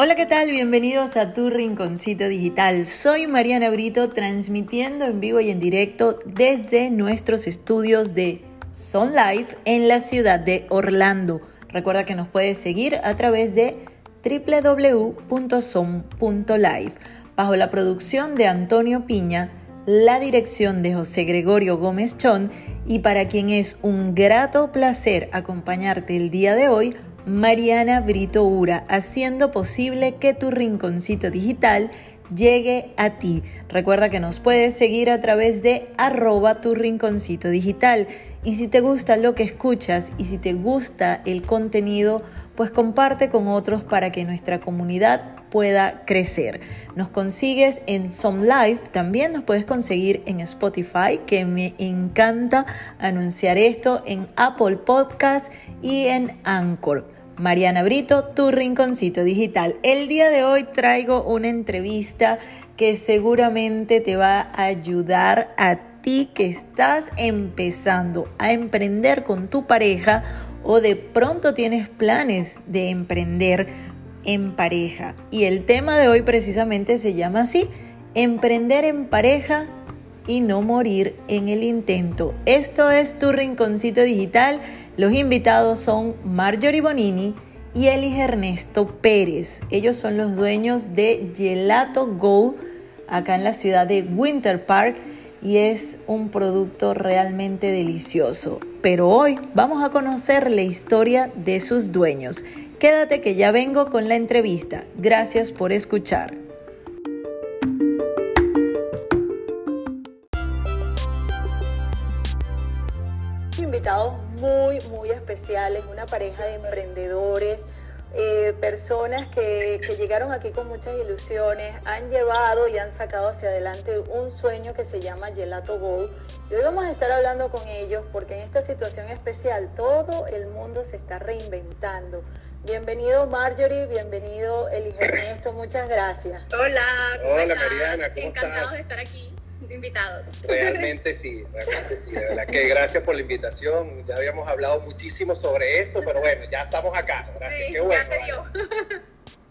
Hola, ¿qué tal? Bienvenidos a tu Rinconcito Digital. Soy Mariana Brito, transmitiendo en vivo y en directo desde nuestros estudios de Son Life en la ciudad de Orlando. Recuerda que nos puedes seguir a través de www.son.live. Bajo la producción de Antonio Piña, la dirección de José Gregorio Gómez Chón y para quien es un grato placer acompañarte el día de hoy, Mariana Brito Ura, haciendo posible que tu rinconcito digital llegue a ti. Recuerda que nos puedes seguir a través de arroba tu rinconcito digital. Y si te gusta lo que escuchas y si te gusta el contenido, pues comparte con otros para que nuestra comunidad pueda crecer. Nos consigues en Some Life, también nos puedes conseguir en Spotify, que me encanta anunciar esto, en Apple Podcast y en Anchor. Mariana Brito, tu rinconcito digital. El día de hoy traigo una entrevista que seguramente te va a ayudar a ti que estás empezando a emprender con tu pareja o de pronto tienes planes de emprender en pareja. Y el tema de hoy precisamente se llama así, emprender en pareja y no morir en el intento. Esto es tu rinconcito digital los invitados son Marjorie Bonini y Elige Ernesto Pérez. Ellos son los dueños de Gelato Go acá en la ciudad de Winter Park y es un producto realmente delicioso. Pero hoy vamos a conocer la historia de sus dueños. Quédate que ya vengo con la entrevista. Gracias por escuchar. Invitados muy, muy especiales, una pareja de emprendedores, eh, personas que, que, llegaron aquí con muchas ilusiones, han llevado y han sacado hacia adelante un sueño que se llama Gelato Go. Y hoy vamos a estar hablando con ellos porque en esta situación especial todo el mundo se está reinventando. Bienvenido Marjorie, bienvenido Elige Ernesto, muchas gracias. Hola, Hola Mariana, ¿cómo Encantados de estar aquí invitados. Realmente sí, realmente sí. De verdad que gracias por la invitación. Ya habíamos hablado muchísimo sobre esto, pero bueno, ya estamos acá. Gracias, sí, qué bueno. Ya se dio.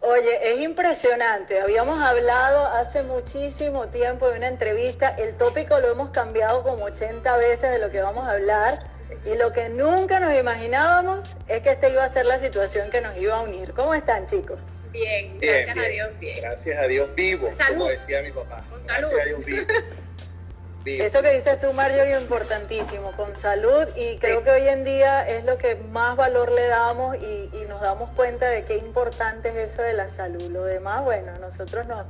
Oye, es impresionante. Habíamos hablado hace muchísimo tiempo de una entrevista. El tópico lo hemos cambiado como 80 veces de lo que vamos a hablar. Y lo que nunca nos imaginábamos es que esta iba a ser la situación que nos iba a unir. ¿Cómo están, chicos? Bien, gracias bien, a Dios, bien. Gracias a Dios vivo, salud. como decía mi papá. Con gracias salud. a Dios vivo. vivo. Eso que dices tú, Marjorie, es importantísimo, con salud y creo Sí. que hoy en día es lo que más valor le damos y, y nos damos cuenta de qué importante es eso de la salud. Lo demás, bueno, nosotros nos,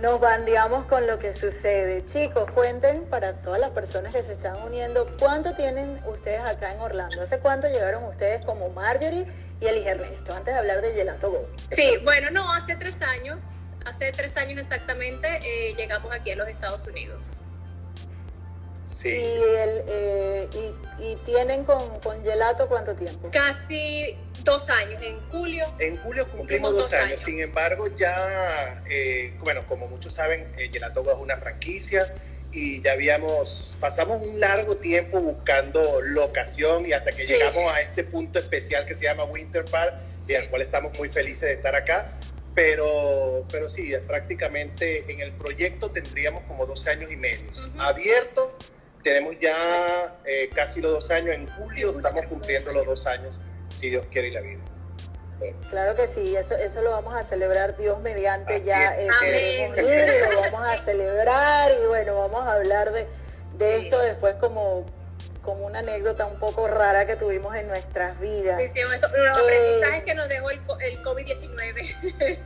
nos bandeamos con lo que sucede. Chicos, cuenten para todas las personas que se están uniendo, ¿cuánto tienen ustedes acá en Orlando? ¿Hace cuánto llegaron ustedes como Marjorie y Elige Ernesto? Antes de hablar de Gelato Go. Sí, bueno, no, hace tres años, hace tres años exactamente, eh, llegamos aquí a los Estados Unidos. Sí. Y, el, eh, y, y tienen con, con Gelato cuánto tiempo? Casi dos años, en julio. En julio cumplimos Cumplimos dos dos años. años. Sin embargo, ya, eh, bueno, como muchos saben, eh, es una franquicia y ya habíamos, pasamos un largo tiempo buscando locación y hasta que Sí. llegamos a este punto especial que se llama Winter Park Sí. y al cual estamos muy felices de estar acá. Pero, pero sí, prácticamente en el proyecto tendríamos como dos años y medio. Ujú. Abierto, tenemos ya eh, casi los dos años. En julio estamos cumpliendo los dos años, si Dios quiere y la vida. Sí. Claro que sí, eso, eso lo vamos a celebrar Dios mediante, Así ya es. eh, ir, lo vamos a celebrar y bueno, vamos a hablar de, de Sí. esto después como, como una anécdota un poco rara que tuvimos en nuestras vidas. Sí, sí, esto- los Eh, aprendizajes que nos dejó el, co- el COVID-19.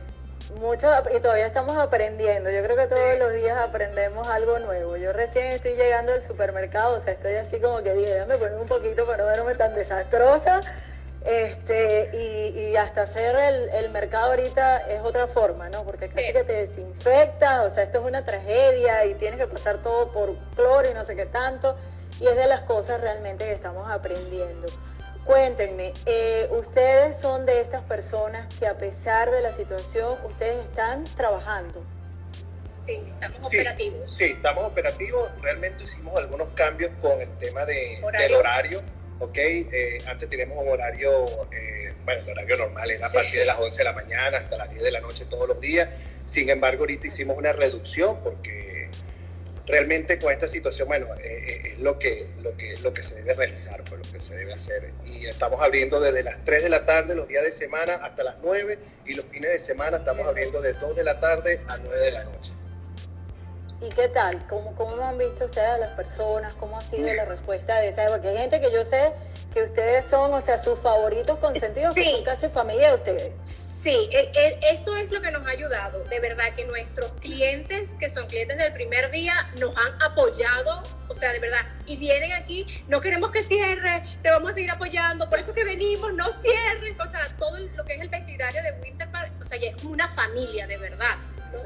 Mucho, y todavía estamos aprendiendo, yo creo que todos Sí. los días aprendemos algo nuevo. Yo recién estoy llegando al supermercado, o sea, estoy así como que dije, déjame poner un poquito para no verme tan desastrosa. Este, y, y hasta hacer el, el mercado ahorita es otra forma, ¿no? Porque casi Sí. que te desinfectas, o sea, esto es una tragedia y tienes que pasar todo por cloro y no sé qué tanto. Y es de las cosas realmente que estamos aprendiendo. Cuéntenme, eh, ustedes son de estas personas que a pesar de la situación, ustedes están trabajando. Sí, estamos Sí, operativos. Sí, estamos operativos. Realmente hicimos algunos cambios con el tema de, Horario. del horario. ¿Ok? Eh, antes teníamos un horario, eh, bueno, el horario normal era a partir de las 11 de la mañana hasta las 10 de la noche todos los días. Sin embargo, ahorita hicimos una reducción porque realmente con esta situación, bueno, eh, es lo que, lo, que, lo que se debe realizar, pues lo que se debe hacer. Y estamos abriendo desde las 3 de la tarde los días de semana hasta las 9 y los fines de semana estamos abriendo de 2 de la tarde a 9 de la noche. ¿Y qué tal? ¿Cómo, ¿Cómo han visto ustedes a las personas? ¿Cómo ha sido la respuesta de esa? Porque hay gente que yo sé que ustedes son, o sea, sus favoritos consentidos, que son casi familia de ustedes. Sí, e, e, eso es lo que nos ha ayudado. De verdad que nuestros clientes, que son clientes del primer día, nos han apoyado, o sea, de verdad, y vienen aquí, no queremos que cierre, te vamos a seguir apoyando, por eso que venimos, no cierren, o sea, todo lo que es el vecindario de Winter Park, o sea, es una familia, de verdad.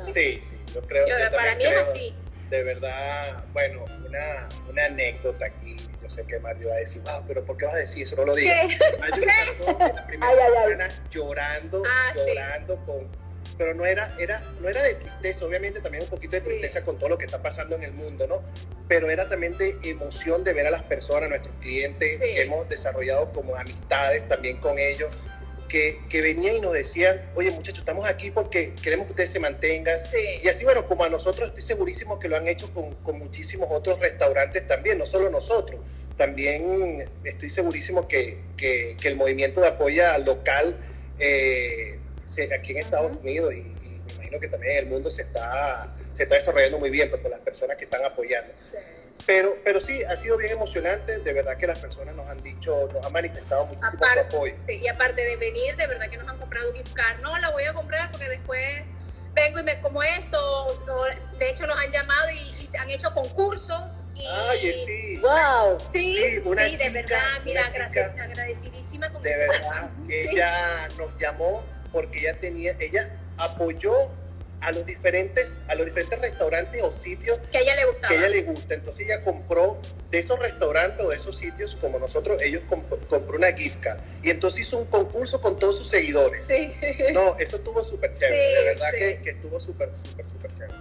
Sí, sí, yo creo que. Para mí es así. De verdad, bueno, una, una anécdota aquí. Yo sé que Mario va a decir, wow, pero ¿por qué vas a decir eso? No lo digas. La primera semana llorando, ah, llorando con pero no era, era, no era de tristeza, obviamente también un poquito de tristeza con todo lo que está pasando en el mundo, ¿no? Pero era también de emoción de ver a las personas, nuestros clientes, que hemos desarrollado como amistades también con ellos, que, que, venían y nos decían, oye muchachos, estamos aquí porque queremos que ustedes se mantengan. Y así, bueno, como a nosotros estoy segurísimo que lo han hecho con, con, muchísimos otros restaurantes también, no solo nosotros. También estoy segurísimo que, que, que el movimiento de apoyo local eh, aquí en Estados Unidos y, me imagino que también en el mundo se está, se está desarrollando muy bien por las personas que están apoyando. Pero, pero sí, ha sido bien emocionante. De verdad que las personas nos han dicho, nos han manifestado muchísimo su apoyo. Sí, y aparte de venir, de verdad que nos han comprado un gift card. No, la voy a comprar porque después vengo y me como esto. de hecho, nos han llamado y, se han hecho concursos. Y, Ay, sí. ¡Wow! Sí, sí, de verdad. Mira, gracias, agradecidísima con De verdad, ella nos llamó porque ella tenía, ella apoyó a los diferentes, a los diferentes restaurantes o sitios que a ella le gusta. Que ella le gusta. Entonces ella compró de esos restaurantes o de esos sitios como nosotros, ellos compró una gift card. Y entonces hizo un concurso con todos sus seguidores. Sí. No, eso estuvo súper chévere. de verdad que, que estuvo súper, súper, súper chévere.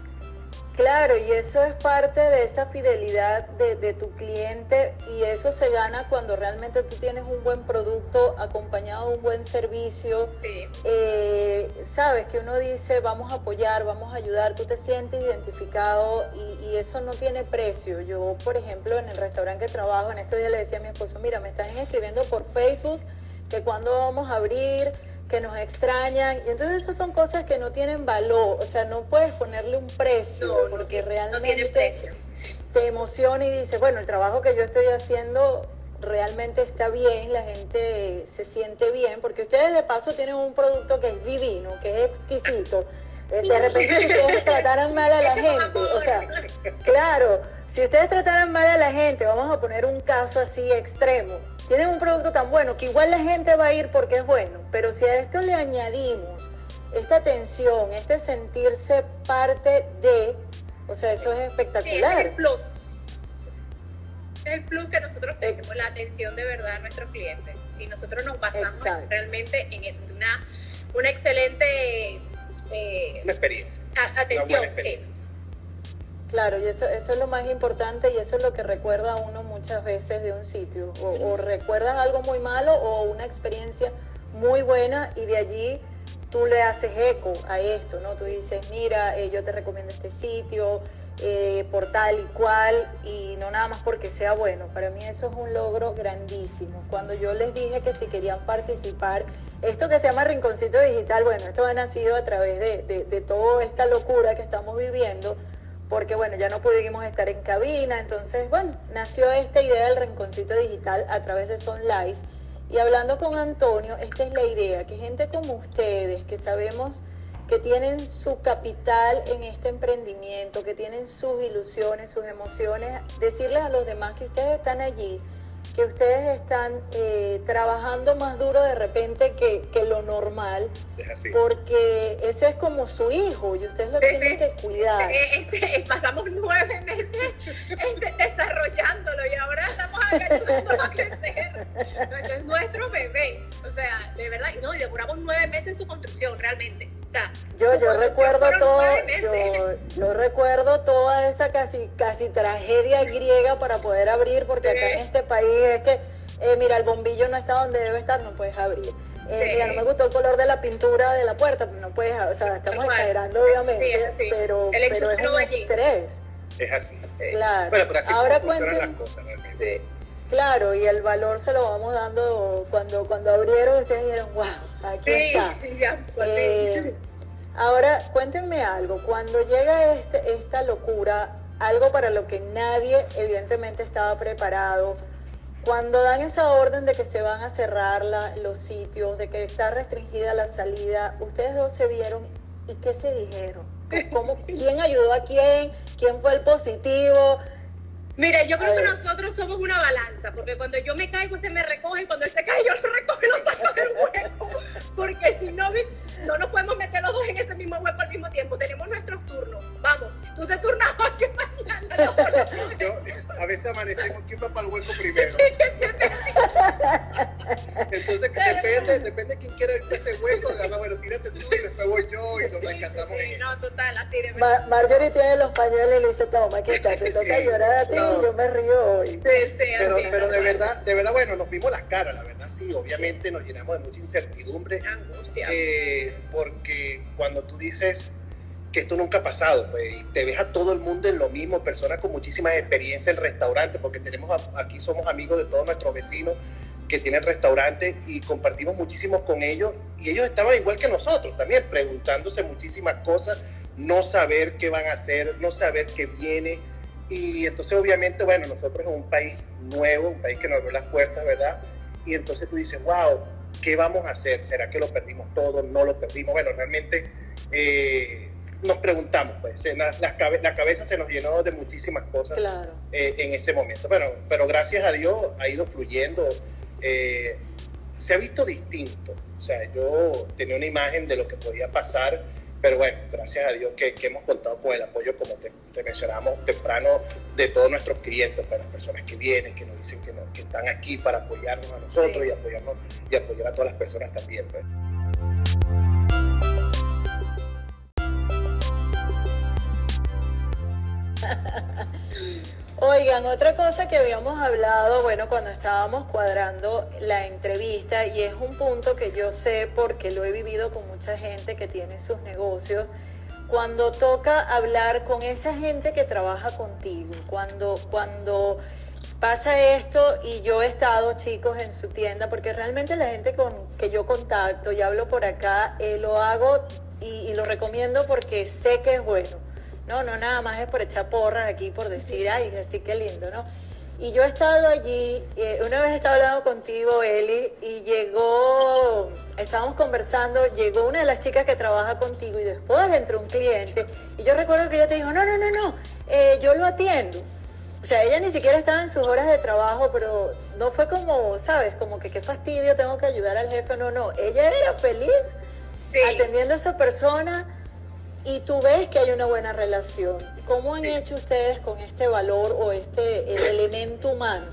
Claro, y eso es parte de esa fidelidad de, tu cliente y eso se gana cuando realmente tú tienes un buen producto acompañado de un buen servicio. Eh, sabes que uno dice vamos a apoyar, vamos a ayudar, tú te sientes identificado y, y, eso no tiene precio. Yo, por ejemplo, en el restaurante que trabajo, en estos días le decía a mi esposo, mira, me están escribiendo por Facebook que cuando vamos a abrir que nos extrañan. Y entonces esas son cosas que no tienen valor, o sea, no puedes ponerle un precio porque realmente te emociona y dices, bueno, el trabajo que yo estoy haciendo realmente está bien, la gente se siente bien, porque ustedes de paso tienen un producto que es divino, que es exquisito. Eh, de repente si ustedes trataran mal a la gente, o sea, claro, si ustedes trataran mal a la gente, vamos a poner un caso así extremo, tienen un producto tan bueno que igual la gente va a ir porque es bueno, pero si a esto le añadimos esta atención, este sentirse parte de, o sea, eso es espectacular. es el plus. Es el plus que nosotros tenemos, la atención de verdad a nuestros clientes. Y nosotros nos basamos realmente en eso, una, una excelente... Eh, una experiencia. atención, sí. Claro, y eso, eso es lo más importante y eso es lo que recuerda a uno muchas veces de un sitio. O, recuerdas algo muy malo o una experiencia muy buena y de allí tú le haces eco a esto, ¿no? Tú dices, mira, eh, yo te recomiendo este sitio eh, por tal y cual y no nada más porque sea bueno. Para mí eso es un logro grandísimo. Cuando yo les dije que si querían participar, esto que se llama Rinconcito Digital, bueno, esto ha nacido a través de, de, de toda esta locura que estamos viviendo porque bueno, ya no pudimos estar en cabina, entonces bueno, nació esta idea del rinconcito digital a través de Son Live. Y hablando con Antonio, esta es la idea, que gente como ustedes, que sabemos que tienen su capital en este emprendimiento, que tienen sus ilusiones, sus emociones, decirles a los demás que ustedes están allí, que ustedes están eh, trabajando más duro de repente que, que lo normal, porque ese es como su hijo y ustedes lo tienen que cuidar. Eh, este, pasamos nueve meses este, desarrollándolo y ahora estamos ayudando a crecer. No, es nuestro bebé, o sea, de verdad, y no, y demoramos nueve meses en su construcción, realmente. O sea, yo, yo recuerdo todo, yo, yo, recuerdo toda esa casi, casi tragedia griega para poder abrir, porque acá en este país es que eh, mira, el bombillo no está donde debe estar, no puedes abrir. Eh, mira, no me gustó el color de la pintura de la puerta, no puedes, o sea, estamos exagerando obviamente, pero, pero es un estrés. Es así. Claro. Bueno, pero así Ahora las cosas Sí. Claro, y el valor se lo vamos dando cuando, cuando abrieron, ustedes dijeron, wow, aquí está. Eh, ahora, cuéntenme algo, cuando llega este, esta locura, algo para lo que nadie evidentemente estaba preparado, cuando dan esa orden de que se van a cerrar los sitios, de que está restringida la salida, ustedes dos se vieron y qué se dijeron. ¿Cómo, ¿Quién ayudó a quién? ¿Quién fue el positivo? Mira, yo creo que nosotros somos una balanza, porque cuando yo me caigo, usted me recoge, y cuando él se cae, yo lo recojo y lo saco del hueco. Porque si no, no nos podemos meter los dos en ese mismo hueco al mismo tiempo. Tenemos nuestros turnos. Vamos, tú te turnas hoy mañana. yo, a veces amanecemos, ¿quién va para el hueco primero? Entonces, depende, depende de quién quiera ese hueco. bueno, tírate tú y después voy yo y nos sí, encantamos sí, no, total, así de Marjorie tiene los pañuelos y le dice, toma, aquí está, te toca llorar a ti y yo me río hoy. Sí, sí, pero, pero de verdad, de verdad, bueno, nos vimos las caras, la verdad, sí, obviamente nos llenamos de mucha incertidumbre. Angustia. Eh, porque cuando tú dices que esto nunca ha pasado, pues, y te ves a todo el mundo en lo mismo, personas con muchísimas experiencia en restaurantes, porque tenemos aquí somos amigos de todos nuestros vecinos que tienen restaurantes y compartimos muchísimo con ellos y ellos estaban igual que nosotros también, preguntándose muchísimas cosas, no saber qué van a hacer, no saber qué viene. Y entonces obviamente, bueno, nosotros en un país nuevo, un país que nos abrió las puertas, ¿verdad? Y entonces tú dices, wow, ¿qué vamos a hacer? ¿Será que lo perdimos todo? ¿No lo perdimos? Bueno, realmente eh, nos preguntamos, pues, la, la, cabeza se nos llenó de muchísimas cosas eh, en ese momento. Bueno, pero gracias a Dios ha ido fluyendo eh, se ha visto distinto. O sea, yo tenía una imagen de lo que podía pasar, pero bueno, gracias a Dios que, hemos contado con el apoyo, como te, mencionamos temprano, de todos nuestros clientes, para las personas que vienen, que nos dicen que, que están aquí para apoyarnos a nosotros y, apoyarnos, y apoyar a todas las personas también. Pues. Oigan, otra cosa que habíamos hablado, bueno, cuando estábamos cuadrando la entrevista, y es un punto que yo sé porque lo he vivido con mucha gente que tiene sus negocios, cuando toca hablar con esa gente que trabaja contigo, cuando, cuando pasa esto y yo he estado, chicos, en su tienda, porque realmente la gente con que yo contacto y hablo por acá, eh, lo hago y lo recomiendo porque sé que es bueno no, no, nada más es por echar porras aquí, por decir, ay, así que lindo, ¿no? Y yo he estado allí, eh, una vez estaba hablando contigo, Eli, y llegó, estábamos conversando, llegó una de las chicas que trabaja contigo y después entró un cliente. Y yo recuerdo que ella te dijo, no, no, no, no, eh, yo lo atiendo. O sea, ella ni siquiera estaba en sus horas de trabajo, pero no fue como, ¿sabes? Como que qué fastidio, tengo que ayudar al jefe. No, no, ella era feliz atendiendo a esa persona y tú ves que hay una buena relación. ¿Cómo han hecho ustedes con este valor o este el elemento humano,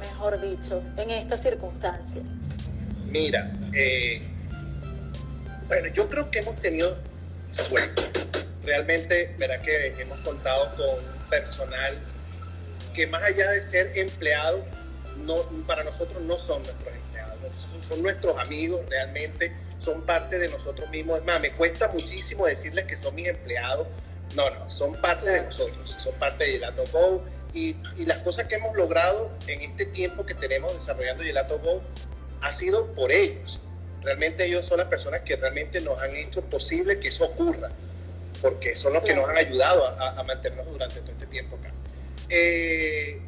mejor dicho, en esta circunstancia? Mira, eh, bueno, yo creo que hemos tenido suerte. Realmente, verá que hemos contado con personal que más allá de ser empleado, no, para nosotros no son nuestros empleados, son nuestros amigos realmente son parte de nosotros mismos. Es más, me cuesta muchísimo decirles que son mis empleados. No, no, son parte de nosotros, son parte de Gelato Go. Y, y, las cosas que hemos logrado en este tiempo que tenemos desarrollando Gelato Go ha sido por ellos. Realmente ellos son las personas que realmente nos han hecho posible que eso ocurra, porque son los que nos han ayudado a, mantenernos durante todo este tiempo acá. Eh,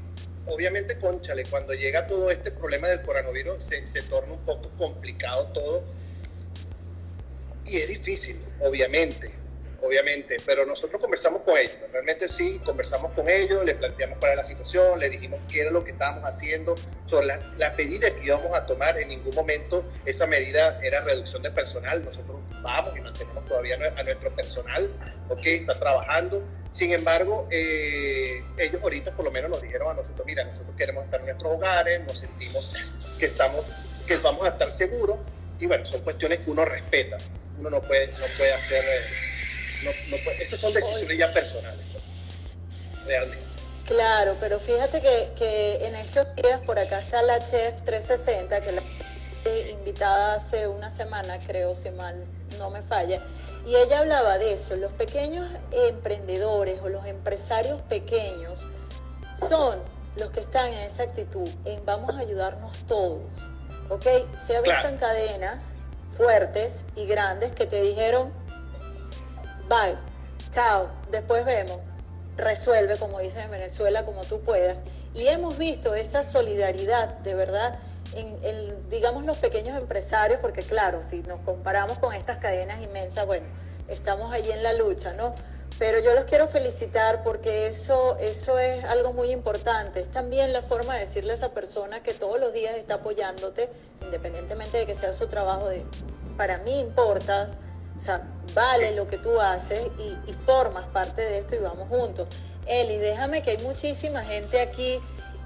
obviamente, conchale, cuando llega todo este problema del coronavirus, se, se torna un poco complicado todo. Y es difícil, obviamente, obviamente, pero nosotros conversamos con ellos, realmente sí, conversamos con ellos, les planteamos cuál era la situación, les dijimos qué era lo que estábamos haciendo, sobre la, la medida que íbamos a tomar, en ningún momento esa medida era reducción de personal, nosotros vamos y mantenemos todavía a nuestro personal, ok, está trabajando, sin embargo, eh, ellos ahorita por lo menos nos dijeron a nosotros, mira, nosotros queremos estar en nuestros hogares, nos sentimos que, estamos, que vamos a estar seguros, y bueno, son cuestiones que uno respeta uno no puede, no puede hacer, eh, no, no puede, esas son decisiones ya personales, realmente. Claro, pero fíjate que, que en estos días por acá está la chef 360, que la invitada hace una semana, creo, si mal no me falla, y ella hablaba de eso, los pequeños emprendedores o los empresarios pequeños son los que están en esa actitud, en vamos a ayudarnos todos, ¿ok? Se ha visto en cadenas fuertes y grandes que te dijeron, bye, chao, después vemos, resuelve, como dicen en Venezuela, como tú puedas. Y hemos visto esa solidaridad, de verdad, en, digamos, los pequeños empresarios, porque claro, si nos comparamos con estas cadenas inmensas, bueno, estamos allí en la lucha, ¿no? Pero yo los quiero felicitar porque eso, eso es algo muy importante. Es también la forma de decirle a esa persona que todos los días está apoyándote, independientemente de que sea su trabajo, de para mí importas, o sea, vale lo que tú haces y, formas parte de esto y vamos juntos. Eli, déjame que hay muchísima gente aquí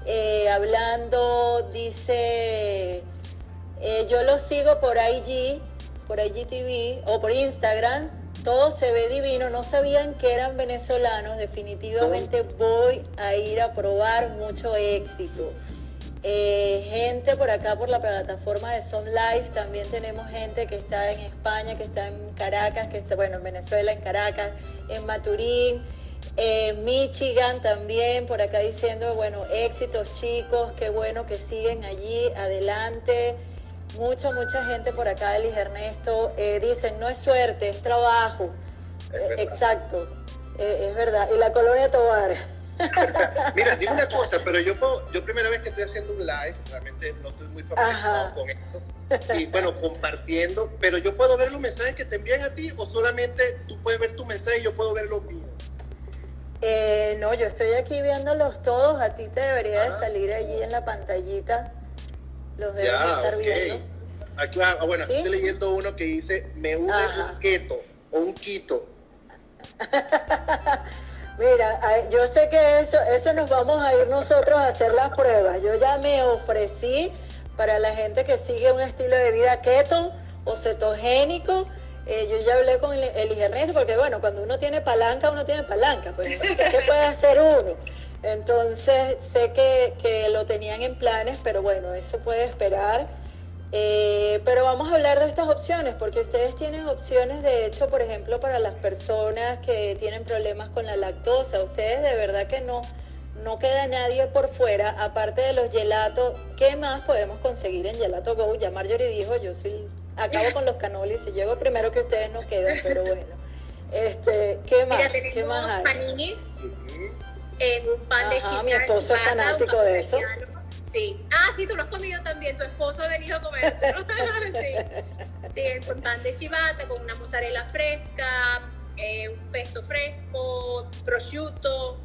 eh, hablando, dice, eh, yo lo sigo por IG, por IGTV o por Instagram, todo se ve divino, no sabían que eran venezolanos, definitivamente voy a ir a probar mucho éxito. Eh, gente por acá por la plataforma de Som Life, también tenemos gente que está en España, que está en Caracas, que está, bueno, en Venezuela, en Caracas, en Maturín, en Michigan también, por acá diciendo, bueno, éxitos chicos, qué bueno que siguen allí, adelante. Mucha, mucha gente por acá, Elis Ernesto, eh, dicen, no es suerte, es trabajo. Eh, exacto, es verdad. Y la colonia Tobar. Mira, dime una cosa, pero yo puedo, yo primera vez que estoy haciendo un live, realmente no estoy muy familiarizado con esto. Y bueno, compartiendo, pero yo puedo ver los mensajes que te envían a ti o solamente tú puedes ver tu mensaje y yo puedo ver los míos. Eh, no, yo estoy aquí viéndolos todos, a ti te debería de ah. salir allí en la pantallita. Los debes estar viendo. Ah, claro, ah, bueno, estoy leyendo uno que dice, me une un keto o un quito. Mira, yo sé que eso, eso nos vamos a ir nosotros a hacer las pruebas. Yo ya me ofrecí para la gente que sigue un estilo de vida keto o cetogénico. Eh, yo ya hablé con el, el porque bueno, cuando uno tiene palanca, uno tiene palanca. Pues, ¿qué puede hacer uno? Entonces, sé que, que lo tenían en planes, pero bueno, eso puede esperar. Eh, pero vamos a hablar de estas opciones, porque ustedes tienen opciones, de hecho, por ejemplo, para las personas que tienen problemas con la lactosa. Ustedes de verdad que no, no queda nadie por fuera, aparte de los gelatos. ¿Qué más podemos conseguir en Gelato Go? Ya Marjorie dijo, yo soy, acabo con los canolis y llego primero que ustedes no quedan, pero bueno. Este, ¿qué más? ¿Qué más hay? paninis, en un pan de mi esposo es fanático de eso. Sí. Ah, sí, tú lo has comido también. Tu esposo ha venido a comer. sí. Con pan de chivata, con una mozzarella fresca, eh, un pesto fresco, prosciutto.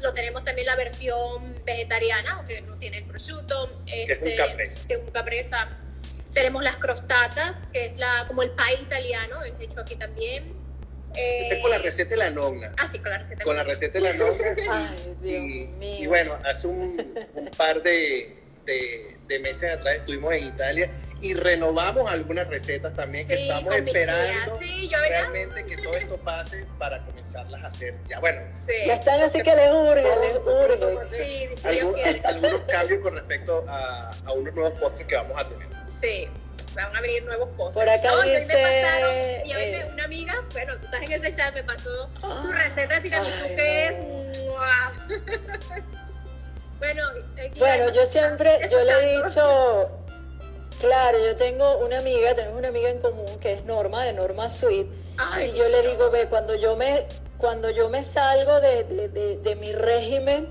Lo tenemos también la versión vegetariana, aunque no tiene el prosciutto. Este, que es un este, capresa. Que es un capresa. Tenemos las crostatas, que es la, como el pie italiano, es hecho aquí también. Eh, Ese es con la receta de la nonna. Ah, sí, con la receta. Con la receta de la nonna. Ay, Dios y, mío. y bueno, hace un, un par de, de, de, meses atrás estuvimos en Italia y renovamos algunas recetas también que estamos esperando sí, realmente que todo esto pase para comenzarlas a hacer. Ya bueno. Sí. Ya están así que les urge, les urge. Sí, algunos cambios con respecto a, a unos nuevos postres que vamos a tener. Sí van a venir nuevos postres. Por acá dice... y hoy eh, una amiga, bueno, tú estás en ese chat, me pasó tu receta de tiramisú que es... bueno, bueno yo siempre, yo le he dicho... Claro, yo tengo una amiga, tenemos una amiga en común que es Norma, de Norma Sweet, y yo le digo, ve, cuando yo me, cuando yo me salgo de, de, de mi régimen,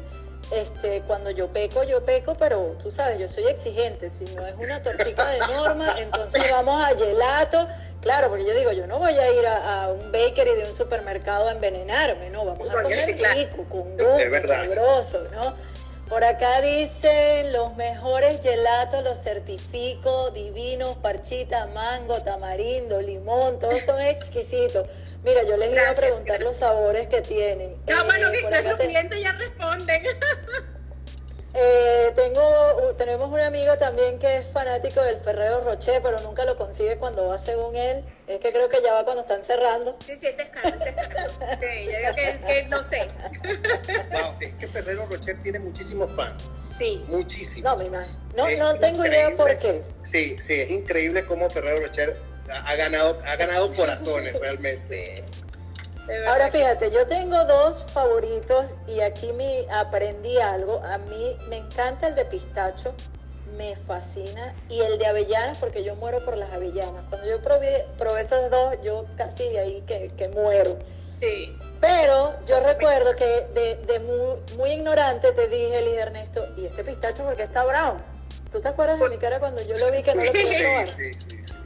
este, cuando yo peco, yo peco, pero tú sabes, yo soy exigente. Si no es una tortita de norma, entonces vamos a gelato. Claro, porque yo digo, yo no voy a ir a, un bakery de un supermercado a envenenarme, no, vamos a comer rico, con gusto, sabroso, ¿no? Por acá dicen los mejores gelatos, los certifico, divinos, parchita, mango, tamarindo, limón, todos son exquisitos. Mira, yo les iba a preguntar los sabores que tienen. No, bueno, que nuestros clientes ya responden. Eh, tengo, tenemos un amigo también que es fanático del Ferrero Rocher, pero nunca lo consigue cuando va según él. Es que creo que ya va cuando están cerrando. Sí, sí, ese es caro, ese es caro. Sí, yo creo que, que no sé. Wow, es que Ferrero Rocher tiene muchísimos fans. Sí. Muchísimos. No, me No, no tengo idea por qué. Sí, sí, es increíble cómo Ferrero Rocher ha ganado, ha ganado corazones realmente. Sí. Ahora fíjate, yo tengo dos favoritos y aquí me aprendí algo. A mí me encanta el de pistacho, me fascina, y el de avellanas porque yo muero por las avellanas. Cuando yo probé, probé esos dos, yo casi ahí que, que muero. Sí. Pero yo recuerdo que de, de muy, muy, ignorante te dije, Elis Ernesto, ¿y este pistacho porque está brown? ¿Tú te acuerdas de mi cara cuando yo lo vi que no lo probar? Sí, sí, sí. sí.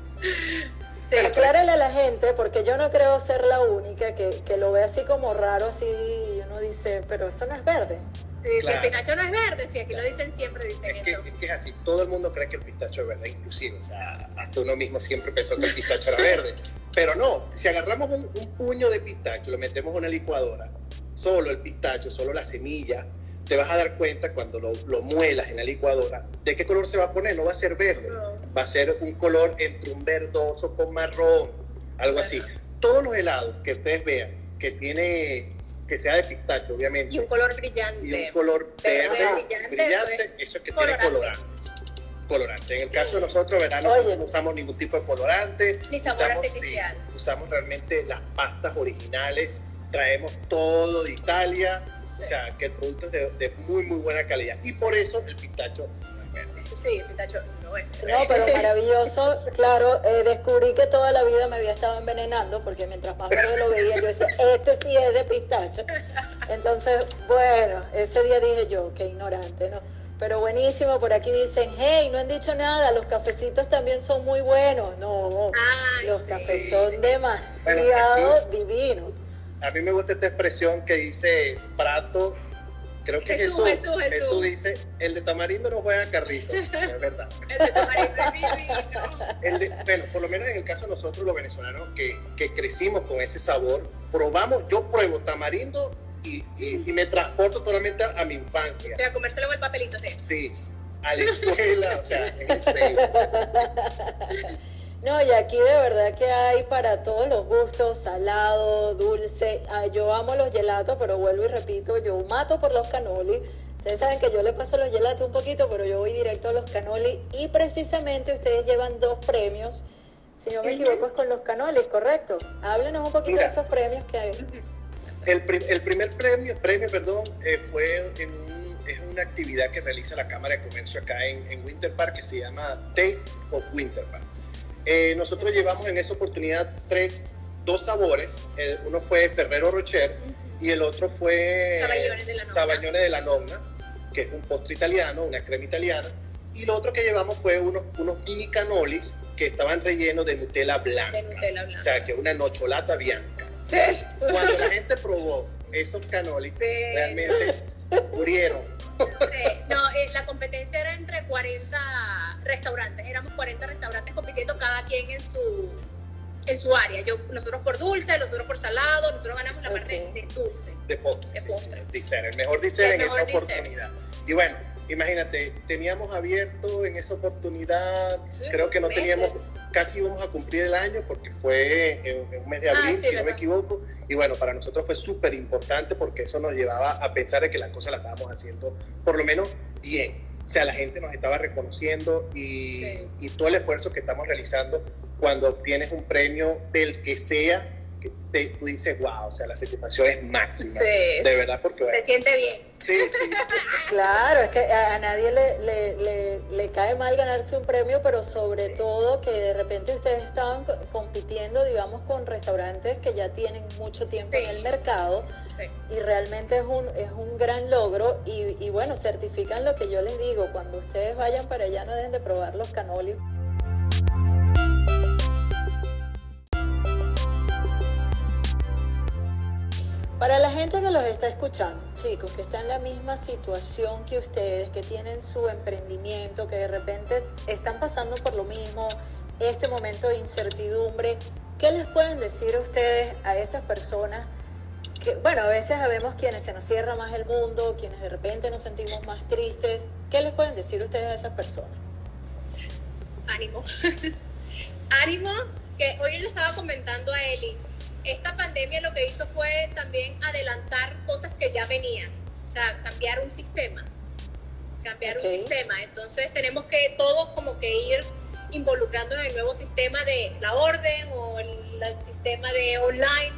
Sí. Aclárale a la gente, porque yo no creo ser la única que, que lo ve así como raro, así, y uno dice, pero eso no es verde. Sí, si el pistacho no es verde, si aquí lo dicen siempre, dicen es eso. Que, es que es así, todo el mundo cree que el pistacho es verde, inclusive, o sea, hasta uno mismo siempre pensó que el pistacho era verde. Pero no, si agarramos un, un puño de pistacho, lo metemos en una licuadora, solo el pistacho, solo la semilla, te vas a dar cuenta cuando lo, lo, muelas en la licuadora de qué color se va a poner. No va a ser verde, no. Va a ser un color entre un verdoso con marrón, algo así. Todos los helados que ustedes vean que tiene que sea de pistacho, obviamente. Y un color brillante. Y un color verde, brillante, brillante, eso es, eso es que colorante. tiene colorantes. Colorante. En el caso de nosotros, ¿verdad? Nosotros no usamos ningún tipo de colorante. Ni sabor usamos, artificial. Sí, usamos realmente las pastas originales. Traemos todo de Italia o sea, que el producto es de, de, muy, muy buena calidad. Y por eso el pistacho no es verde. Sí, el pistacho no pero maravilloso. Claro, eh, descubrí que toda la vida me había estado envenenando porque mientras más verde lo veía, yo decía, este sí es de pistacho. Entonces, bueno, ese día dije yo, qué ignorante, ¿no? Pero buenísimo, por aquí dicen, hey, no han dicho nada, los cafecitos también son muy buenos. No, Ay, los sí. cafés son demasiado bueno, divinos a mí me gusta esta expresión que dice Prato, creo que Jesús, Jesús, Jesús, dice, el de tamarindo no juega carrito, es verdad. el de tamarindo es. El de, bueno, por lo menos en el caso de nosotros los venezolanos que, que crecimos con ese sabor, probamos, yo pruebo tamarindo y, y, y me transporto totalmente a, a, mi infancia. O sea, comérselo en el papelito, ¿sí? Sí, a la escuela, o sea, es increíble. No, y aquí de verdad que hay para todos los gustos, salado, dulce. Ah, yo amo los gelatos, pero vuelvo y repito, yo mato por los canoli. Ustedes saben que yo le paso los gelatos un poquito, pero yo voy directo a los canoli. Y precisamente ustedes llevan dos premios, si no me equivoco, es con los canolis, ¿correcto? Háblenos un poquito Mira, de esos premios que hay. El, el primer premio, premio perdón, eh, fue en un, es una actividad que realiza la Cámara de Comercio acá en, en Winter Park que se llama Taste of Winter Park. Eh, nosotros llevamos en esa oportunidad tres, dos sabores. El, uno fue Ferrero Rocher y el otro fue Sabaglione de la Nonna. Que es un postre italiano, una crema italiana. Y lo otro que llevamos fue unos, unos mini canolis que estaban rellenos de Nutella blanca. De Nutella blanca. O sea, que una nocholata bianca. Sí. Cuando la gente probó esos canolis, Sí. realmente murieron. Sí, no, eh, la competencia era entre 40 restaurantes, éramos 40 restaurantes compitiendo cada quien en su en su área. Yo, nosotros por dulce, nosotros por salado, nosotros ganamos la parte de, de dulce. De postre. De sí, postre. sí, dessert, el mejor dessert El en mejor esa dessert. oportunidad. Y bueno, imagínate, teníamos abierto en esa oportunidad, Sí, creo que no meses. teníamos, casi íbamos a cumplir el año porque fue en, en un mes de Ah, abril, sí, si no me equivoco. Y bueno, para nosotros fue súper importante porque eso nos llevaba a pensar de que las cosas las estábamos haciendo por lo menos bien. O sea, la gente nos estaba reconociendo y, Sí. y todo el esfuerzo que estamos realizando cuando obtienes un premio del que sea, te, tú dices, wow, o sea, la satisfacción es máxima. Sí. De verdad, porque bueno, Se siente bien. Sí, sí. Claro, es que a, nadie le, le, le, le cae mal ganarse un premio, pero sobre todo que de repente ustedes estaban co- compitiendo, digamos, con restaurantes que ya tienen mucho tiempo Sí. en el mercado Sí. y realmente es un, es un gran logro y, y bueno, certifican lo que yo les digo, cuando ustedes vayan para allá no dejen de probar los canolios. Para la gente que los está escuchando, chicos, que está en la misma situación que ustedes, que tienen su emprendimiento, que de repente están pasando por lo mismo, este momento de incertidumbre, ¿qué les pueden decir ustedes, a esas personas que, bueno, a veces sabemos quienes se nos cierra más el mundo, quienes de repente nos sentimos más tristes. ¿Qué les pueden decir ustedes a esas personas? Ánimo. Ánimo, que hoy le estaba comentando a Eli. Esta pandemia lo que hizo fue también adelantar cosas que ya venían, o sea, cambiar un sistema, cambiar un sistema. Entonces tenemos que todos como que ir involucrándonos en el nuevo sistema de la orden o el, sistema de online.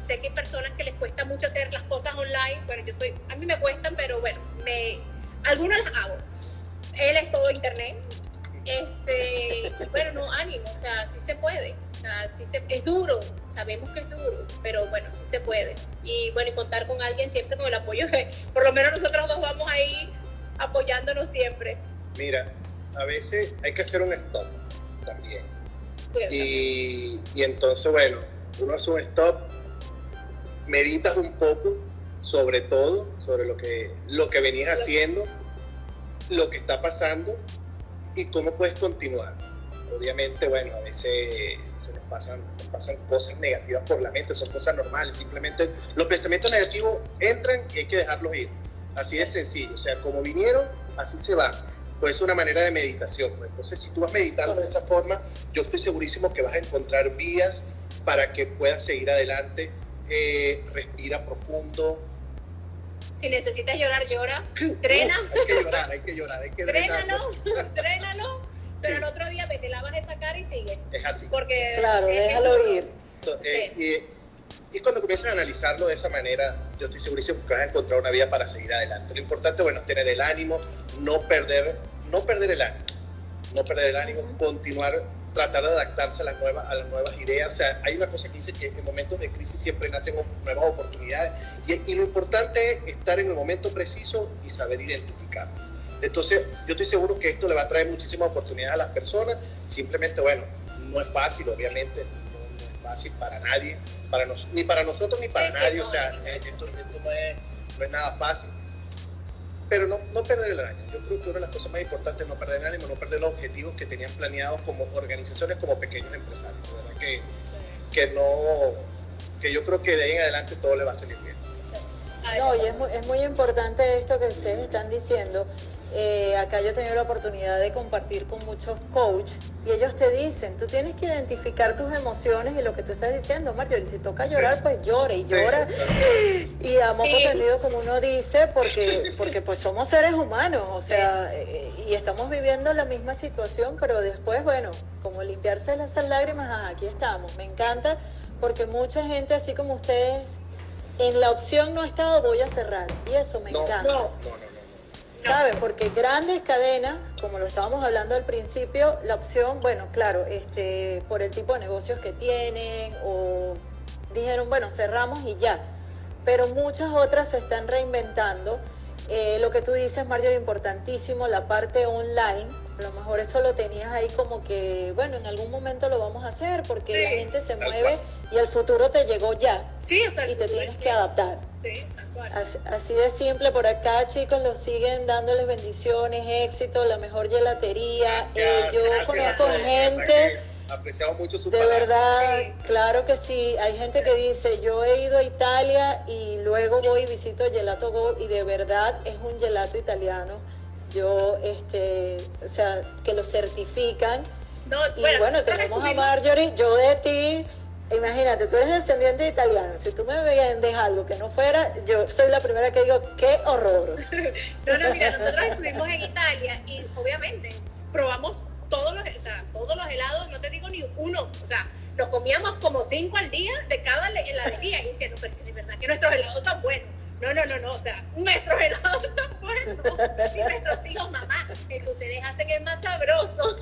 sé que hay personas que les cuesta mucho hacer las cosas online. Bueno, yo soy, a mí me cuestan, pero bueno, me, algunas las hago. Él es todo internet. Este, bueno, no, ánimo, o sea, sí se puede. Sea, sí se, es duro, sabemos que es duro, pero bueno, sí se puede. Y bueno, y contar con alguien siempre con el apoyo por lo menos nosotros dos vamos ahí apoyándonos siempre. Mira, a veces hay que hacer un stop también. y, y, entonces, bueno, uno hace un stop, meditas un poco sobre todo, sobre lo que, lo que venías haciendo, lo que está pasando y cómo puedes continuar. Obviamente, bueno, a veces se nos pasan, nos pasan cosas negativas por la mente, son cosas normales, simplemente los pensamientos negativos entran y hay que dejarlos ir. Así de sencillo, o sea, como vinieron, así se van pues es una manera de meditación. Pues. Entonces, si tú vas meditando de esa forma, yo estoy segurísimo que vas a encontrar vías para que puedas seguir adelante. Eh, respira profundo. Si necesitas llorar, llora. Drena. hay que llorar, hay que llorar, hay que Drénalo, drénalo. Pero el otro día te lavas esa cara y sigue. Es así. Porque claro, déjalo ir. Eh, y, cuando comienzas a analizarlo de esa manera, yo estoy segurísimo que vas a encontrar una vía para seguir adelante. Lo importante, bueno, es tener el ánimo, no perder no perder el ánimo, no perder el ánimo, continuar, tratar de adaptarse a las nuevas, a las nuevas ideas. O sea, hay una cosa que dice que en momentos de crisis siempre nacen nuevas oportunidades y, lo importante es estar en el momento preciso y saber identificarlas. Entonces, yo estoy seguro que esto le va a traer muchísimas oportunidades a las personas. Simplemente, bueno, no es fácil, obviamente, no, es fácil para nadie, para nos, ni para nosotros ni para nadie. o sea, esto, no, es, no es nada fácil pero no, no perder el ánimo. Yo creo que una de las cosas más importantes es no perder el ánimo, no perder los objetivos que tenían planeados como organizaciones, como pequeños empresarios. ¿verdad? Que, que, no, que yo creo que de ahí en adelante todo le va a salir bien. No, y es muy, es muy importante esto que ustedes están diciendo. Eh, acá yo he tenido la oportunidad de compartir con muchos coaches y ellos te dicen, tú tienes que identificar tus emociones y lo que tú estás diciendo, Marjorie, si toca llorar, pues llora y llora. Y a moco tendido, como uno dice, porque, porque pues somos seres humanos, o sea, eh, y estamos viviendo la misma situación, pero después, bueno, como limpiarse esas lágrimas, aquí estamos. Me encanta porque mucha gente, así como ustedes, en la opción no ha estado, voy a cerrar. Y eso me encanta. ¿Saben? Porque grandes cadenas, como lo estábamos hablando al principio, la opción, bueno, claro, este, por el tipo de negocios que tienen o dijeron, bueno, cerramos y ya. Pero muchas otras se están reinventando. Eh, lo que tú dices, Mario, importantísimo, la parte online. A lo mejor eso lo tenías ahí como que, bueno, en algún momento lo vamos a hacer porque la gente se mueve y el futuro te llegó ya. Sí, o sea, y te tienes que adaptar. Sí, Así, de simple, por acá chicos los siguen dándoles bendiciones, éxito, la mejor gelatería. Eh, yo conozco gente... Apreciado mucho su De verdad, claro que sí. Hay gente que dice, yo he ido a Italia y luego voy y visito Gelato Go y de verdad es un gelato italiano. Yo, este, o sea, que lo certifican. y bueno, tenemos a Marjorie, yo de ti, imagínate, tú eres descendiente de italiano, si tú me vendes algo que no fuera, yo soy la primera que digo, qué horror. no, no, mira, nosotros estuvimos en Italia y obviamente probamos todos los, o sea, todos los helados, no te digo ni uno, o sea, nos comíamos como cinco al día de cada heladería y diciendo, pero de verdad que nuestros helados son buenos. No, no, no, no, o sea, nuestros helados son buenos. Y nuestros hijos, mamá, el que ustedes hacen es más sabroso.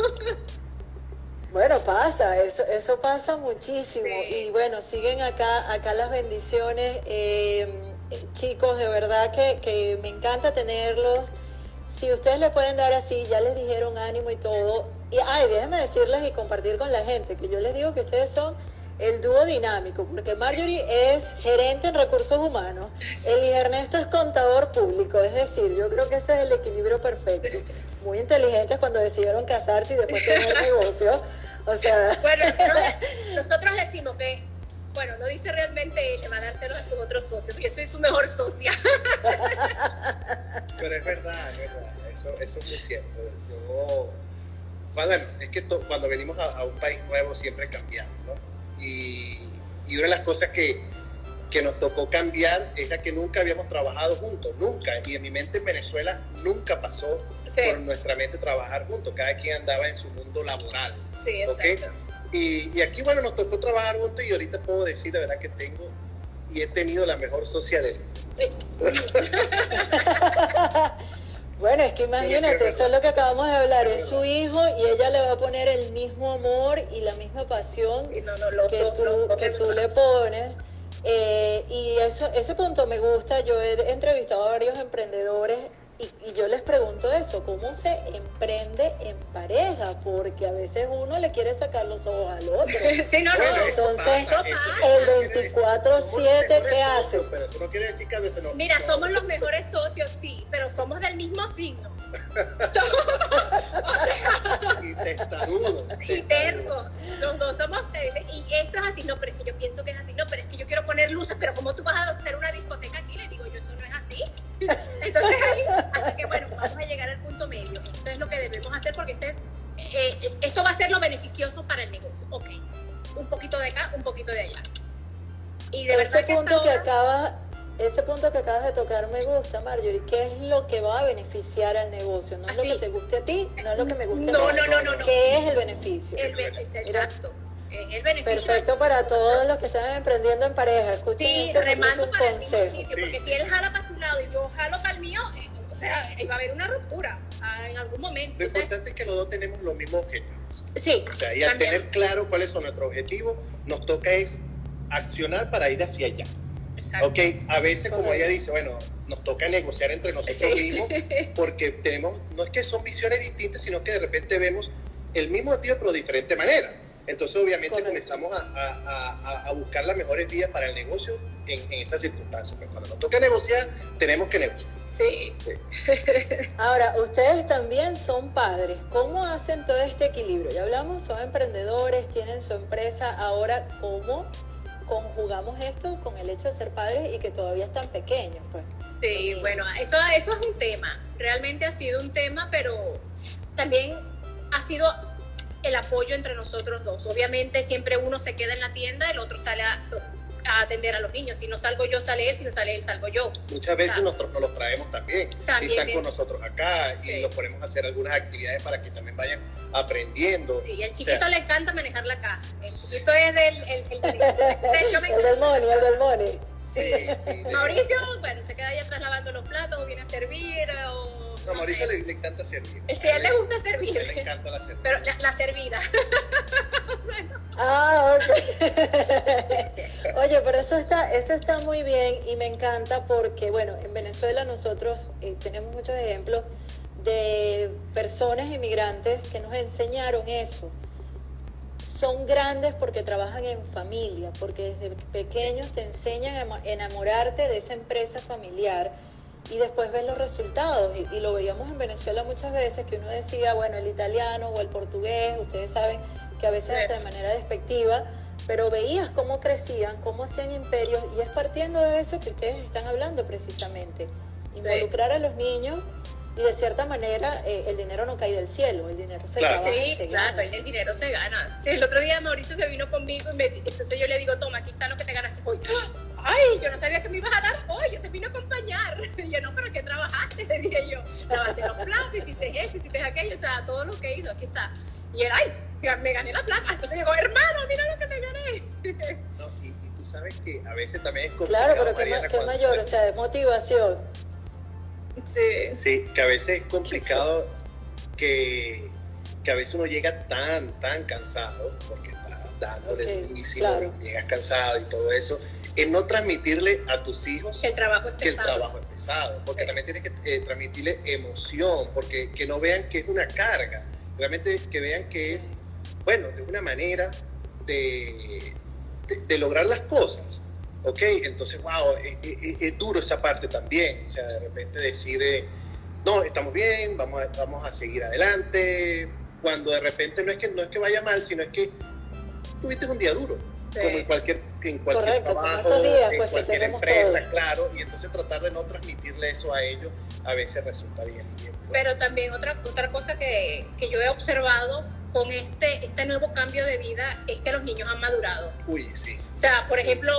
Bueno, pasa, eso, eso pasa muchísimo. Y bueno, siguen acá, acá las bendiciones. Eh, chicos, de verdad que, que me encanta tenerlos. Si ustedes le pueden dar así, ya les dijeron ánimo y todo. Y ay, déjenme decirles y compartir con la gente que yo les digo que ustedes son el dúo dinámico, porque Marjorie es gerente en recursos humanos, el y Ernesto es contador público, es decir, yo creo que ese es el equilibrio perfecto. Muy inteligentes cuando decidieron casarse y después tener el negocio. O sea. Bueno, nosotros decimos que bueno, no dice realmente él, le va a dar cero a sus otros socios, yo soy su mejor socia. Pero es verdad, es verdad, eso, eso es muy cierto. Yo, bueno, es que cuando venimos a, un país nuevo siempre cambiamos, ¿no? Y, y una de las cosas que, que nos tocó cambiar era que nunca habíamos trabajado juntos, nunca. Y en mi mente en Venezuela nunca pasó por nuestra mente trabajar juntos. Cada quien andaba en su mundo laboral. Sí, exacto. Y, y, aquí, bueno, nos tocó trabajar juntos y ahorita puedo decir, de verdad, que tengo y he tenido la mejor socia del Bueno, es que imagínate, eso es lo que acabamos de hablar, es su hijo y ella le va a poner el mismo amor y la misma pasión que, tú, que tú le pones. Eh, y eso, ese punto me gusta. Yo he entrevistado a varios emprendedores y, yo les pregunto eso, ¿cómo se emprende en pareja? Porque a veces uno le quiere sacar los ojos al otro. sí, no, no. Entonces, el 24-7, ¿qué hace? Pero eso no quiere decir que a veces no. Mira, somos los mejores socios, sí, pero somos del mismo signo. y testarudos. Y tercos. Los dos somos Y esto es así, no, pero es que yo pienso que es así, no, pero es que yo quiero poner luces, pero como tú vas a hacer una discoteca aquí, le digo yo, eso no es así eh, esto va a ser lo beneficioso para el negocio. Ok, un poquito de acá, un poquito de allá. Y de ese punto que acaba ese punto que acabas de tocar me gusta, Marjorie. ¿Qué es lo que va a beneficiar al negocio? No es lo que te guste a ti, no es lo que me guste a mí. No, no, no, no. ¿Qué es el beneficio? El beneficio, exacto. El beneficio Perfecto para todos los que están emprendiendo en pareja. Escuchen sí, este remando un para consejo. porque si él jala para su lado y yo jalo para el mío, eh, o sea, va a haber una ruptura ah, en algún momento. Lo importante es que los dos tenemos los mismos objetivos. Sí. O sea, y al tener claro cuáles son nuestros objetivos, nos toca es accionar para ir hacia allá. Ok, a veces, como ella dice, bueno, nos toca negociar entre nosotros mismos porque tenemos, no es que son visiones distintas, sino que de repente vemos el mismo objetivo pero de diferente manera. Entonces, obviamente, comenzamos a, a, buscar las mejores vías para el negocio en, en esas circunstancias. Pero cuando nos toca negociar, tenemos que negociar. Sí. sí. Ahora, ustedes también son padres. ¿Cómo hacen todo este equilibrio? Ya hablamos, son emprendedores, tienen su empresa. Ahora, ¿cómo conjugamos esto con el hecho de ser padres y que todavía están pequeños, pues. Sí, bueno, eso, eso es un tema. Realmente ha sido un tema, pero también ha sido el apoyo entre nosotros dos. Obviamente siempre uno se queda en la tienda, el otro sale a, a atender a los niños. Si no salgo yo, sale él, si no sale él, salgo yo. Muchas veces nosotros nos los traemos también. y están con nosotros acá y los ponemos a hacer algunas actividades para que también vayan aprendiendo. Sí, al chiquito le encanta manejar la caja. El chiquito es del... El, el, el, el del money, el del money. Sí, sí. Mauricio, bueno, se queda ahí atrás lavando los platos o viene a servir o no, a Mauricio le, encanta servir. Sí, a él le gusta servir. le encanta la servida. Pero la, servida. Ah, ok. Oye, pero eso está, eso está muy bien y me encanta porque, bueno, en Venezuela nosotros eh, tenemos muchos ejemplos de personas inmigrantes que nos enseñaron eso. Son grandes porque trabajan en familia, porque desde pequeños te enseñan a enamorarte de esa empresa familiar y después ves los resultados. Y, lo veíamos en Venezuela muchas veces, que uno decía, bueno, el italiano o el portugués, ustedes saben que a veces hasta de manera despectiva, pero veías cómo crecían, cómo hacían imperios, y es partiendo de eso que ustedes están hablando precisamente. Involucrar a los niños y de cierta manera eh, el dinero no cae del cielo, el dinero se gana. Sí, claro, el dinero se gana. Sí, el otro día Mauricio se vino conmigo y me, entonces yo le digo, toma, aquí está lo que te ganas hoy. Ay, yo no sabía que me ibas a dar hoy, yo te vine a acompañar. Y yo, no, pero ¿qué trabajaste? Le dije yo, lavaste los platos, hiciste esto, hiciste aquello, o sea, todo lo que he ido, aquí está. Y él, ay, me gané la plata. Entonces llegó, hermano, mira lo que me gané. No, y, y tú sabes que a veces también es complicado. Claro, pero qué, qué mayor, o sea, de motivación Sí. Sí, que a veces es complicado que, que a veces uno llega tan, tan cansado, porque está dándole okay, durísimo, llegas cansado y todo eso, en no transmitirle a tus hijos que el trabajo es pesado. Que el trabajo es pesado, porque también tienes que eh, transmitirle emoción, porque que no vean que es una carga, realmente que vean que es, bueno, es una manera de, de lograr las cosas. ¿ok? Entonces, wow, es, duro esa parte también, o sea, de repente decir, eh, no, estamos bien, vamos a, vamos a seguir adelante, cuando de repente no es, que, no es que vaya mal, sino es que tuviste un día duro. Como en cualquier, en cualquier trabajo, en pues, cualquier empresa, claro, y entonces tratar de no transmitirle eso a ellos a veces resulta bien. Pero también otra, otra cosa que, que yo he observado con este, este nuevo cambio de vida es que los niños han madurado. Uy, sí. O sea, por ejemplo,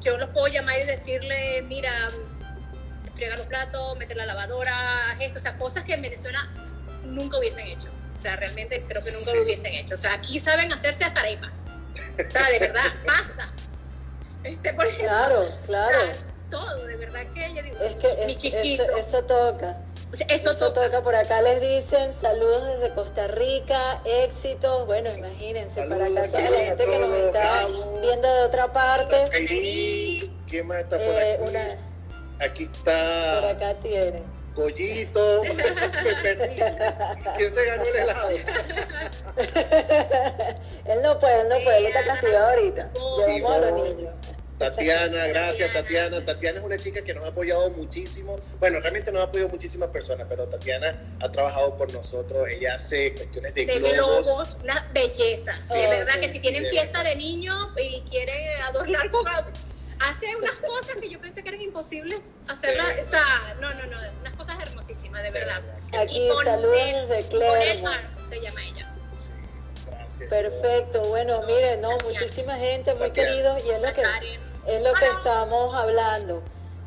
yo los puedo llamar y decirle, mira, friega los platos, meter la lavadora, esto, o sea, cosas que en Venezuela nunca hubiesen hecho. O sea, realmente creo que nunca lo hubiesen hecho. O sea, aquí saben hacerse hasta arepa. O sea, de verdad, basta. Este, por ejemplo, claro, claro. todo, de verdad que yo digo, es que mi chiquito. Eso, toca. Eso, toca. Por acá les dicen saludos desde Costa Rica, éxitos. Bueno, imagínense, para acá toda la gente que nos está viendo de otra parte. ¿Qué más está por eh, aquí? Aquí está. Por acá tiene. Gollito, me perdí. ¿Quién se ganó el helado? él no puede, él no puede, él está castigado ahorita. Llevamos a los niños. Tatiana, gracias Tatiana. Tatiana es una chica que nos ha apoyado muchísimo. Bueno, realmente nos ha apoyado muchísimas personas, pero Tatiana ha trabajado por nosotros. Ella hace cuestiones de, de globos. una belleza. de verdad que si tienen fiesta de niños y quieren adornar con hace unas cosas que yo pensé que eran imposibles hacerlas. O sea, no, no, no, unas cosas hermosísimas, de verdad. Aquí saludos desde Clermont. se llama ella. Perfecto, bueno, miren, no, muchísima gente, muy queridos, y es lo que es lo que estamos hablando.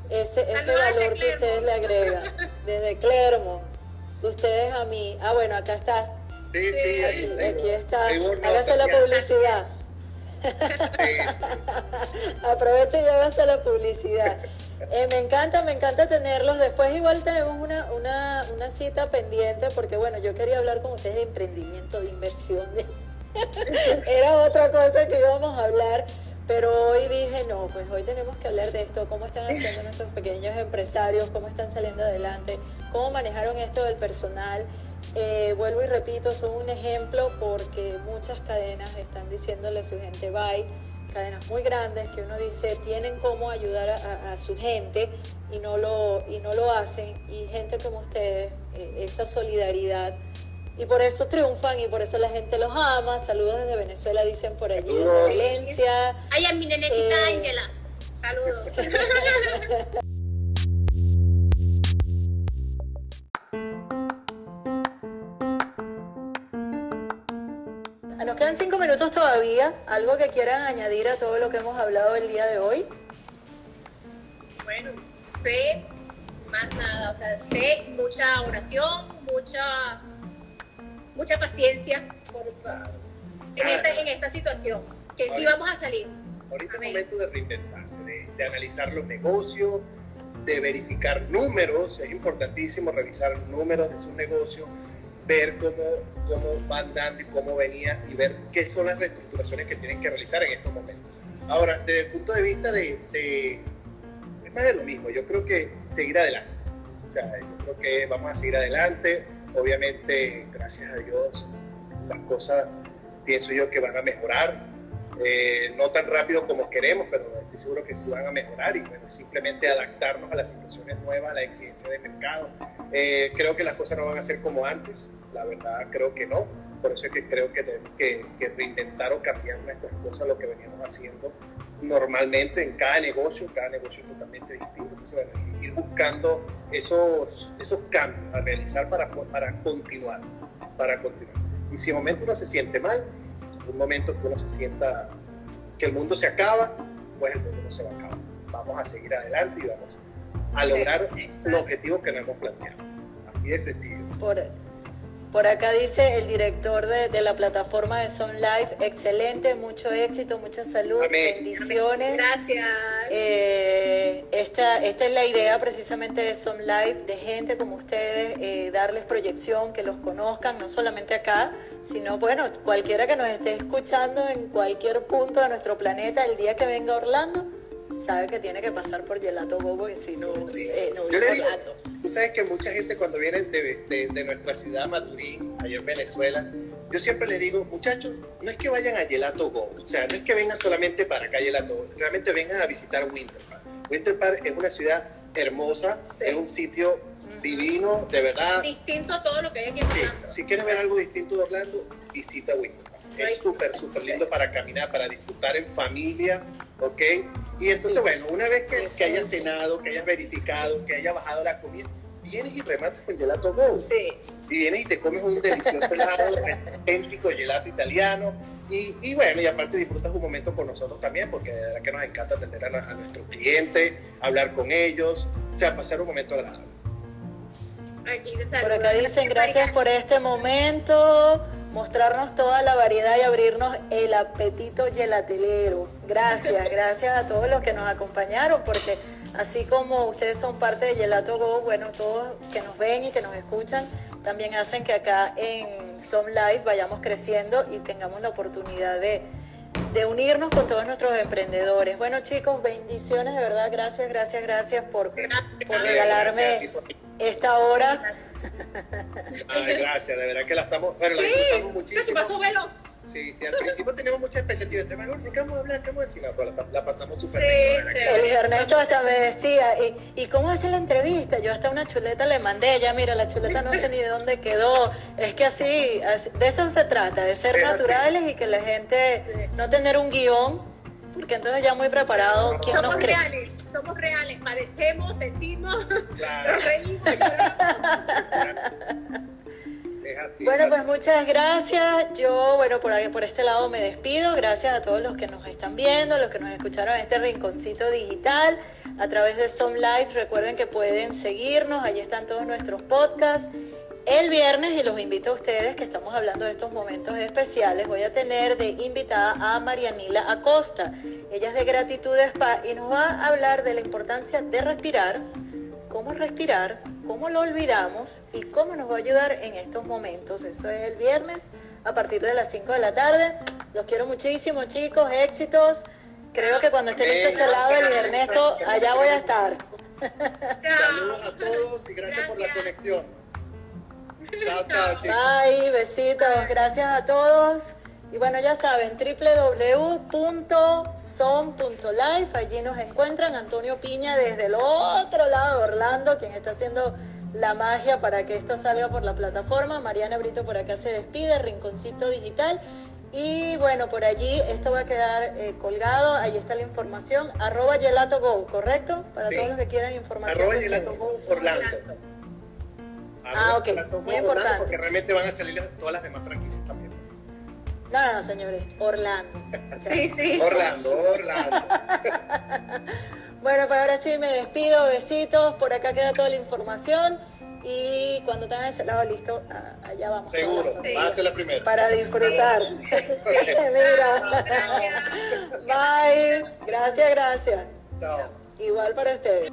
Ese, ese valor que ustedes le agregan desde Clermont, ustedes a mí. Ah, bueno, acá está. Sí, sí, aquí, aquí está. Hágase la publicidad. Aprovecha y llévase la publicidad. Eh, me encanta, me encanta tenerlos. Después igual tenemos una, una, una, cita pendiente porque bueno, yo quería hablar con ustedes de emprendimiento, de inversión. Era otra cosa que íbamos a hablar, pero hoy dije, no, pues hoy tenemos que hablar de esto, cómo están haciendo nuestros pequeños empresarios, cómo están saliendo adelante, cómo manejaron esto del personal. Eh, vuelvo y repito, son un ejemplo porque muchas cadenas están diciéndole a su gente bye, cadenas muy grandes que uno dice tienen cómo ayudar a, su gente y no, lo, y no lo hacen. Y gente como ustedes, eh, esa solidaridad. Y por eso triunfan y por eso la gente los ama. Saludos desde Venezuela, dicen por allí. Excelencia. Ay, a mi nenecita eh, Ángela. Saludos. Nos quedan cinco minutos todavía. ¿Algo que quieran añadir a todo lo que hemos hablado el día de hoy? Bueno, fe, más nada. O sea, fe, mucha oración, mucha, mucha paciencia en, esta, en esta situación. Que sí vamos a salir. Ahorita es momento de reinventarse, de, de analizar los negocios, de verificar números. Es importantísimo revisar números de sus negocios ver cómo, cómo van dando y cómo venía y ver qué son las reestructuraciones que tienen que realizar en estos momentos. Ahora, desde el punto de vista de, de es más de lo mismo, yo creo que seguir adelante. O sea, yo creo que vamos a seguir adelante. Obviamente, gracias a Dios, las cosas pienso yo que van a mejorar. Eh, no tan rápido como queremos, pero estoy seguro que sí van a mejorar y bueno, simplemente adaptarnos a las situaciones nuevas, a la exigencia de mercado. Eh, creo que las cosas no van a ser como antes, la verdad creo que no, por eso es que creo que tenemos que, reinventar o cambiar nuestras cosas, lo que veníamos haciendo normalmente en cada negocio, cada negocio es totalmente distinto, entonces ir buscando esos, esos cambios a realizar para, para continuar, para continuar. Y si en un momento uno se siente mal, un momento que uno se sienta que el mundo se acaba, pues el mundo no se va a acabar. Vamos a seguir adelante y vamos a lograr los objetivos que nos hemos planteado. Así de sencillo. Por, por acá dice el director de, la plataforma de Son Life, excelente, mucho éxito, mucha salud, bendiciones. Gracias. Eh, esta, esta es la idea precisamente de Son Life, de gente como ustedes, eh, darles proyección, que los conozcan, no solamente acá, sino bueno, cualquiera que nos esté escuchando en cualquier punto de nuestro planeta, el día que venga Orlando sabe que tiene que pasar por Gelato Bobo y si no, eh, no Yo le digo, Tú sabes que mucha gente cuando viene de, de, nuestra ciudad, Maturín, allá en Venezuela, yo siempre les digo, muchachos, no es que vayan a Gelato Go, o sea, no es que vengan solamente para acá Gelato realmente vengan a visitar Winter Park. Winter Park es una ciudad hermosa, es un sitio divino, de verdad. Distinto a todo lo que hay aquí en Orlando. Si quieres ver algo distinto de Orlando, visita Winter Park. Es súper, súper lindo para caminar, para disfrutar en familia, ¿ok? Y entonces, bueno, una vez que, que hayas cenado, que hayas verificado, que haya bajado la comida, vienes y rematas con gelato go. Sí. Y vienes y te comes un delicioso helado, auténtico gelato italiano. Y, y, bueno, y aparte disfrutas un momento con nosotros también, porque de verdad que nos encanta atender a, a nuestros clientes, hablar con ellos, o sea, pasar un momento agradable. Por acá dicen gracias por este momento, mostrarnos toda la variedad y abrirnos el apetito gelatelero. Gracias, gracias a todos los que nos acompañaron, porque así como ustedes son parte de Gelato Go, bueno, todos que nos ven y que nos escuchan, también hacen que acá en Some Life vayamos creciendo y tengamos la oportunidad de, de unirnos con todos nuestros emprendedores. Bueno chicos, bendiciones, de verdad, gracias, gracias, gracias por, por regalarme esta hora. Ay, gracias, de verdad que la estamos, bueno, la disfrutamos muchísimo. Se pasó veloz. Sí, sí, al principio teníamos muchas expectativas. Te ¿de qué vamos a hablar? ¿Qué vamos a decir? Pero la, la pasamos súper sí, bien. Sí. El Ernesto hasta me decía, ¿y, ¿y cómo hace la entrevista? Yo hasta una chuleta le mandé, ya mira, la chuleta no sé ni de dónde quedó. Es que así, así de eso se trata, de ser naturales y que la gente, no tener un guion, porque entonces ya muy preparado, ¿quién somos nos cree? reales, somos reales, padecemos, sentimos, claro. nos reímos. Es así, bueno, es pues muchas gracias. Yo, bueno, por, por este lado me despido. Gracias a todos los que nos están viendo, los que nos escucharon en este rinconcito digital a través de Some Live. Recuerden que pueden seguirnos, allí están todos nuestros podcasts. El viernes, y los invito a ustedes que estamos hablando de estos momentos especiales, voy a tener de invitada a Marianila Acosta. Ella es de Gratitud Spa y nos va a hablar de la importancia de respirar, cómo respirar, cómo lo olvidamos y cómo nos va a ayudar en estos momentos. Eso es el viernes a partir de las 5 de la tarde. Los quiero muchísimo, chicos. Éxitos. Creo que cuando esté listo ese lado del Ernesto, allá voy a estar. Saludos a todos y gracias, por la conexión. Chao, chao, chicos. Bye, besitos. Gracias a todos. Y bueno, ya saben, www.son.life, allí nos encuentran Antonio Piña desde el otro lado de Orlando, quien está haciendo la magia para que esto salga por la plataforma. Mariana Brito por acá se despide, Rinconcito Digital. Y bueno, por allí esto va a quedar eh, colgado, ahí está la información, arroba Gelato Go, ¿correcto? Para Sí. todos los que quieran información. Arroba Gelato. Go Orlando. Ah, ok, muy importante. Porque realmente van a salir todas las demás franquicias también. No, no, no, señores, Orlando. O sea, Sí, sí. Orlando, Orlando. Bueno, pues ahora sí me despido, besitos, por acá queda toda la información y cuando tengan ese lado listo, allá vamos. Seguro, ser la primera. Para disfrutar. Mira. Bye. Gracias, gracias. Chao. Igual para ustedes.